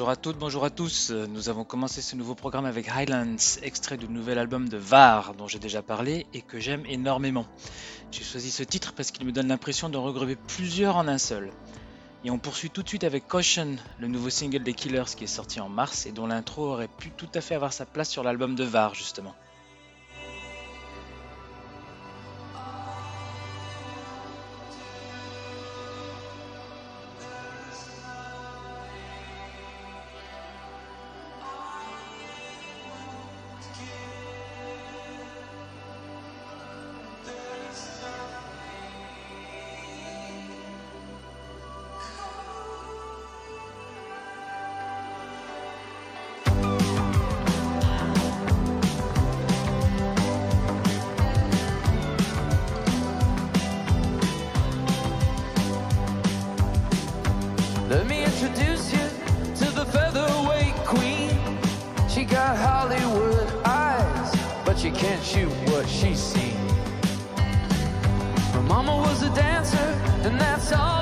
Bonjour à toutes, bonjour à tous. Nous avons commencé ce nouveau programme avec Highlands, extrait du nouvel album de VAR dont j'ai déjà parlé et que j'aime énormément. J'ai choisi ce titre parce qu'il me donne l'impression de regrouper plusieurs en un seul. Et on poursuit tout de suite avec Caution, le nouveau single des Killers qui est sorti en mars et dont l'intro aurait pu tout à fait avoir sa place sur l'album de VAR justement. she's seen. Her mama was a dancer, and that's all.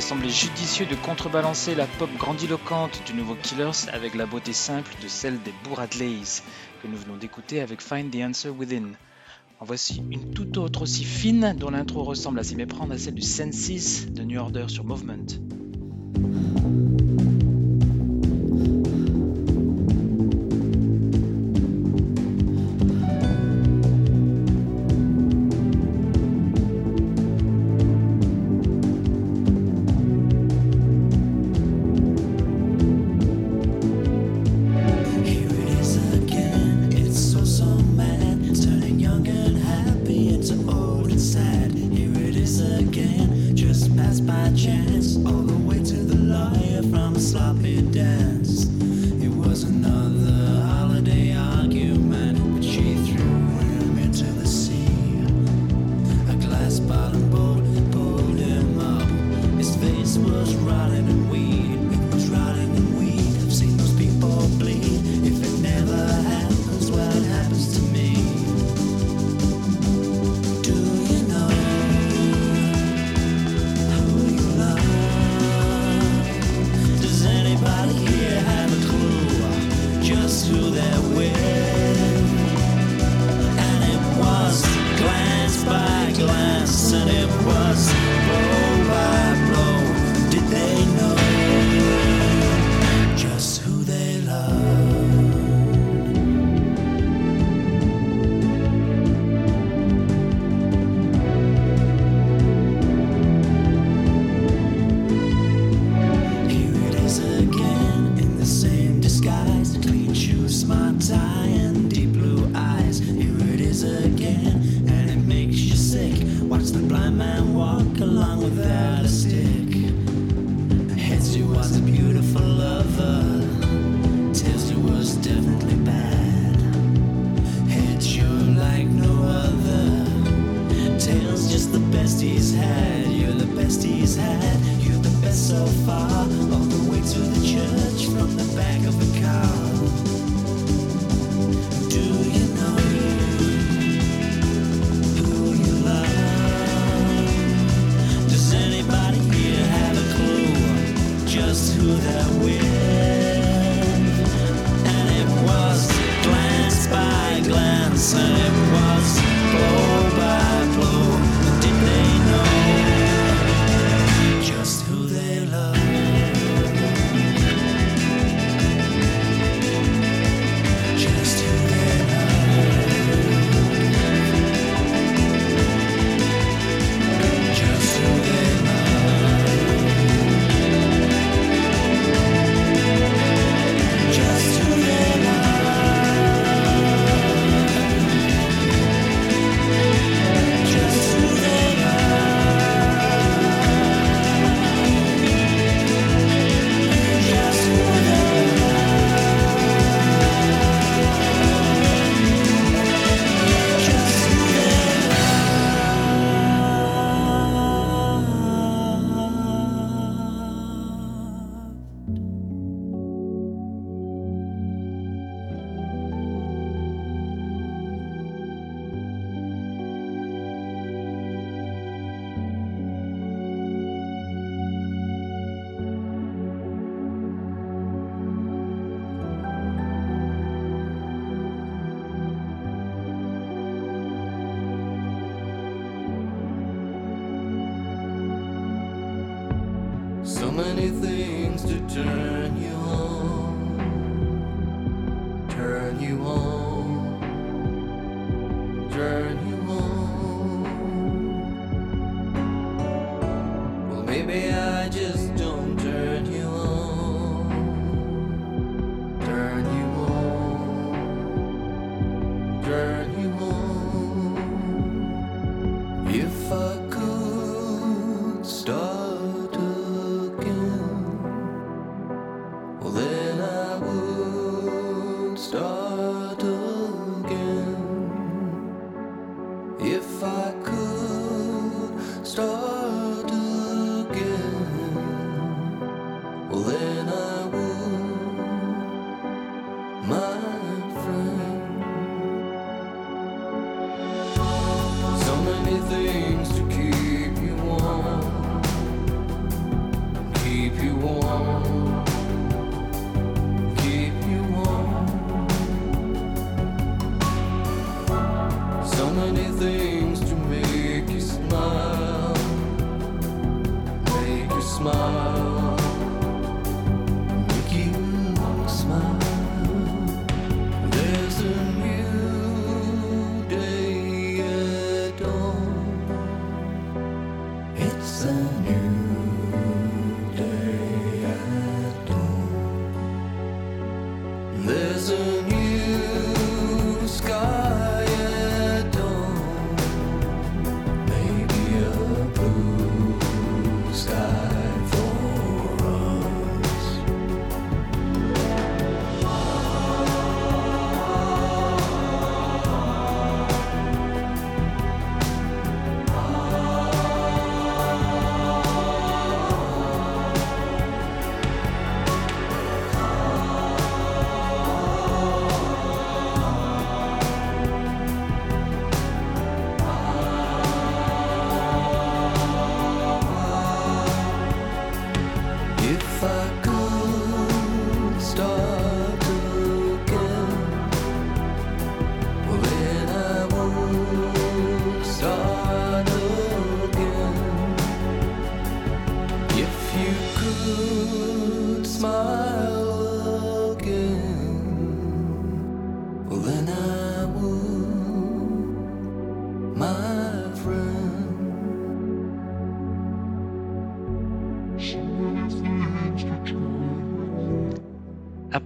M'a semblé judicieux de contrebalancer la pop grandiloquente du nouveau Killers avec la beauté simple de celle des Bourradleys que nous venons d'écouter avec Find the Answer Within. En voici une toute autre aussi fine dont l'intro ressemble à s'y méprendre à celle du Senses de New Order sur Movement.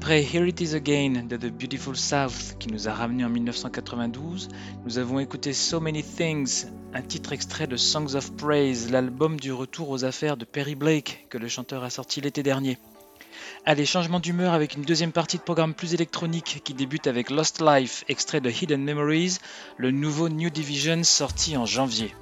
Après Here It Is Again de The Beautiful South qui nous a ramené en 1992, nous avons écouté So Many Things, un titre extrait de Songs of Praise, l'album du retour aux affaires de Perry Blake que le chanteur a sorti l'été dernier. Allez, changement d'humeur avec une deuxième partie de programme plus électronique qui débute avec Lost Life, extrait de Hidden Memories, le nouveau New Division sorti en janvier.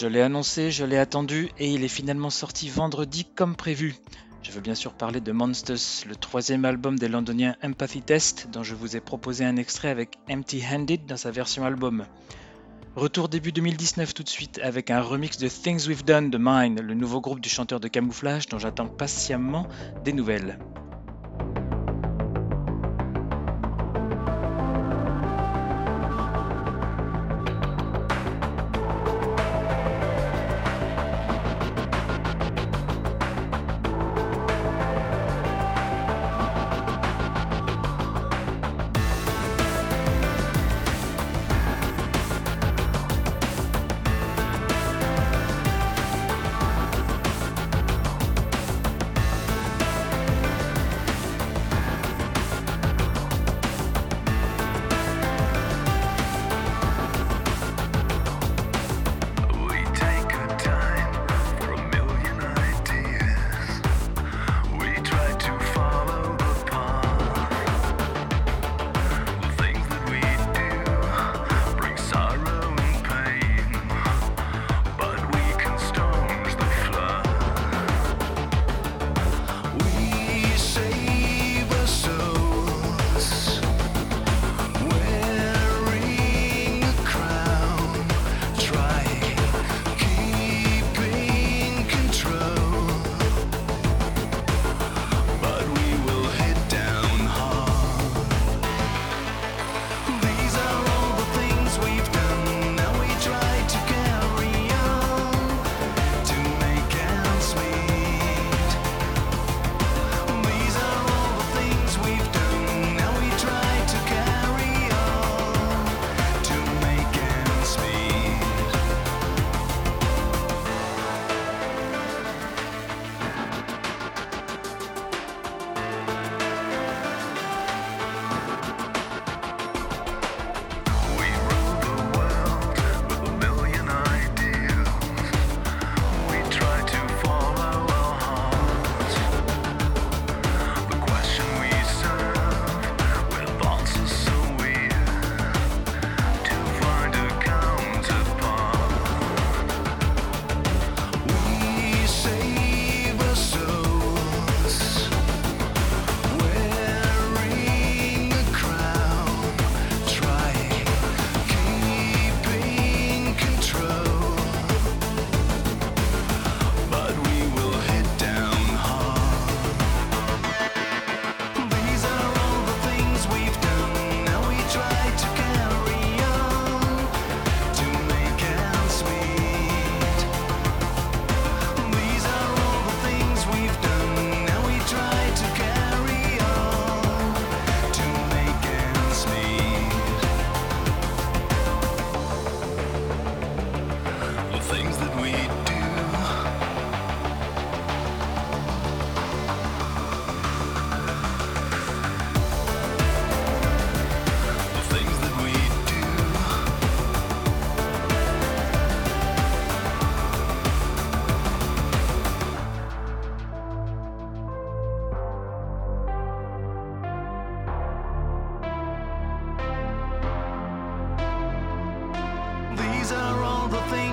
Je l'ai annoncé, je l'ai attendu et il est finalement sorti vendredi comme prévu. Je veux bien sûr parler de Monsters, le troisième album des londoniens Empathy Test, dont je vous ai proposé un extrait avec Empty Handed dans sa version album. Retour début 2019 tout de suite avec un remix de Things We've Done de Mine, le nouveau groupe du chanteur de camouflage dont j'attends patiemment des nouvelles.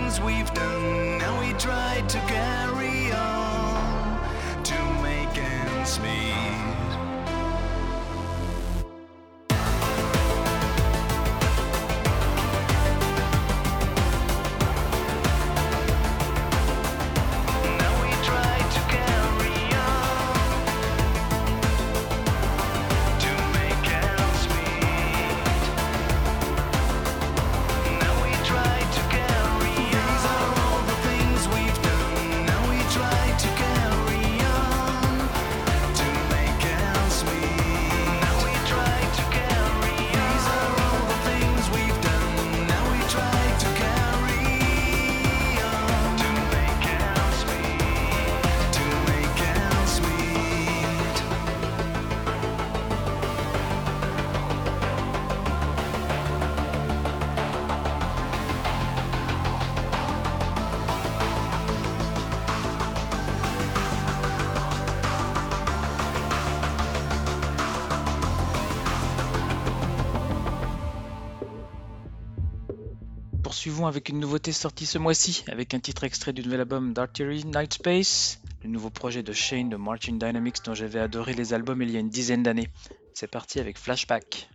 things we've done, Now we try to carry on to make ends meet. Avec une nouveauté sortie ce mois-ci, avec un titre extrait du nouvel album d'Artillery Night Space, le nouveau projet de Shane de Martin Dynamics dont j'avais adoré les albums il y a une dizaine d'années. C'est parti avec Flashback.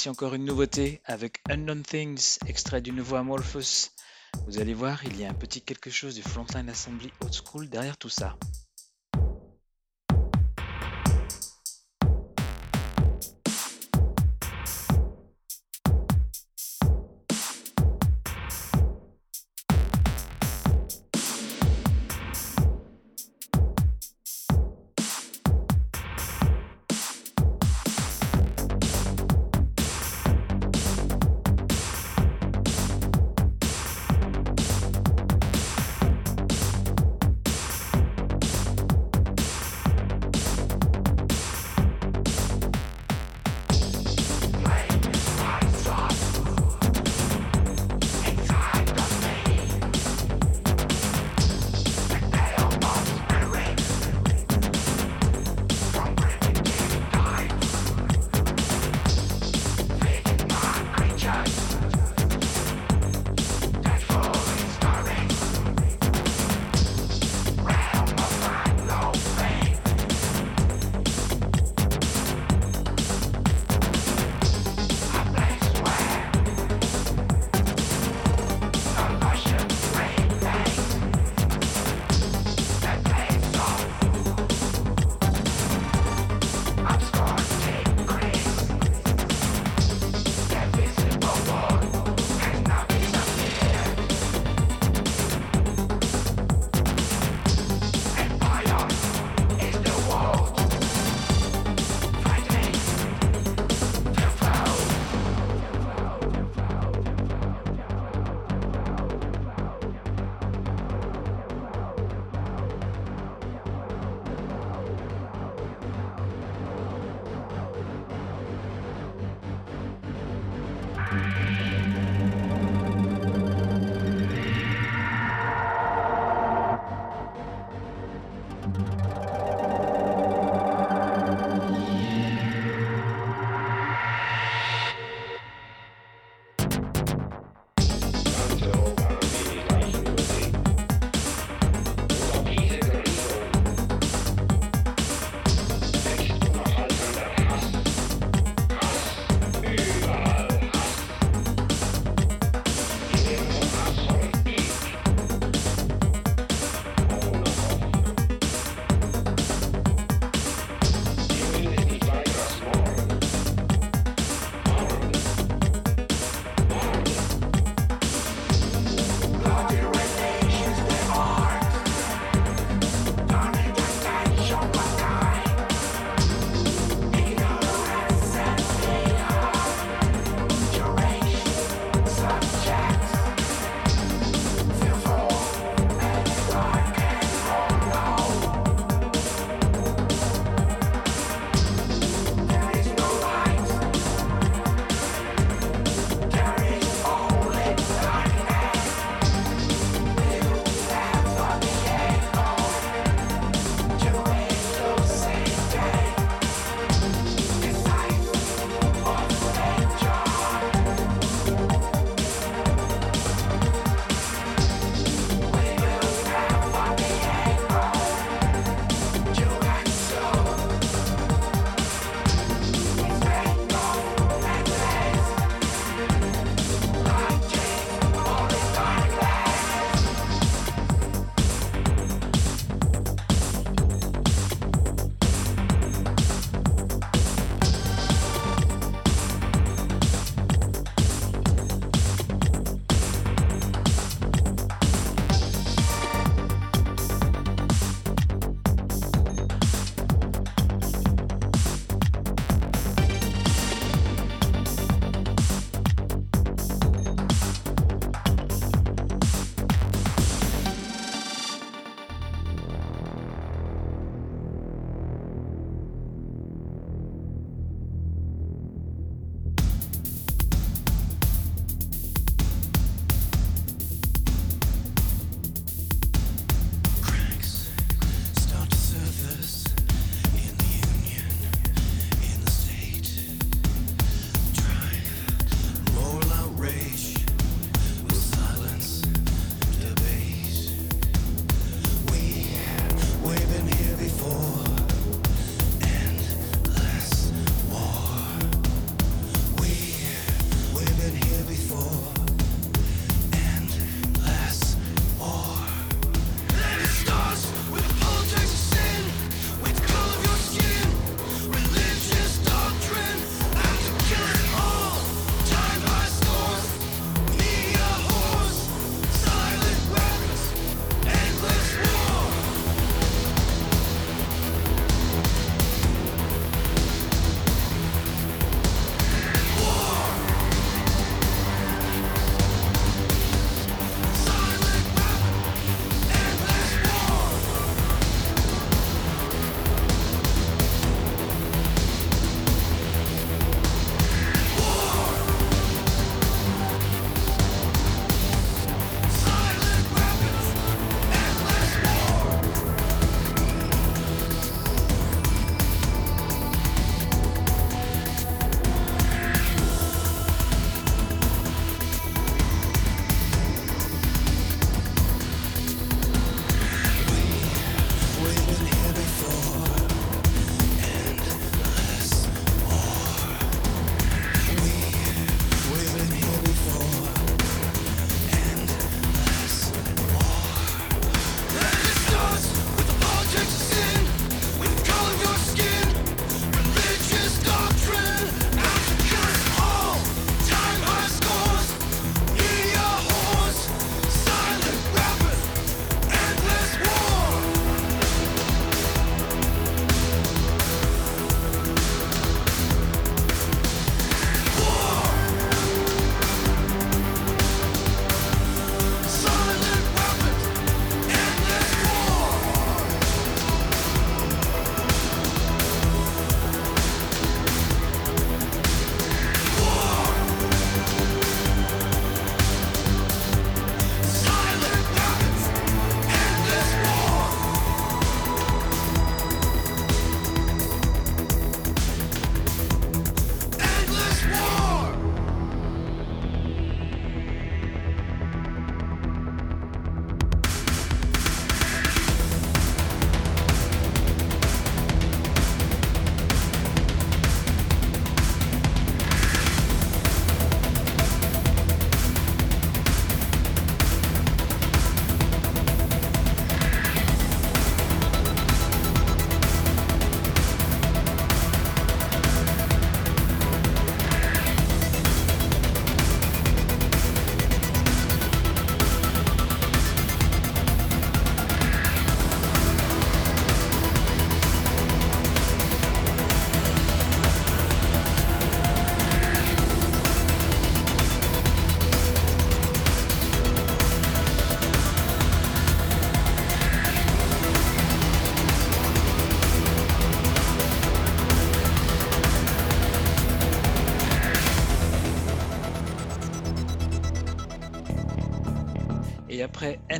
Voici encore une nouveauté avec Unknown Things, extrait du nouveau Amorphous. Vous allez voir, il y a un petit quelque chose du Frontline Assembly Old School derrière tout ça.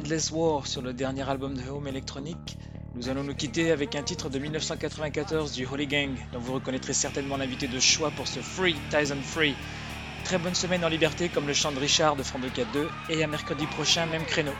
Endless War sur le dernier album de Home Electronic, nous allons nous quitter avec un titre de 1994 du Holy Gang, dont vous reconnaîtrez certainement l'invité de choix pour ce Free Tyson Free. Très bonne semaine en liberté, comme le chant de Richard de Front 2 et à mercredi prochain, même créneau.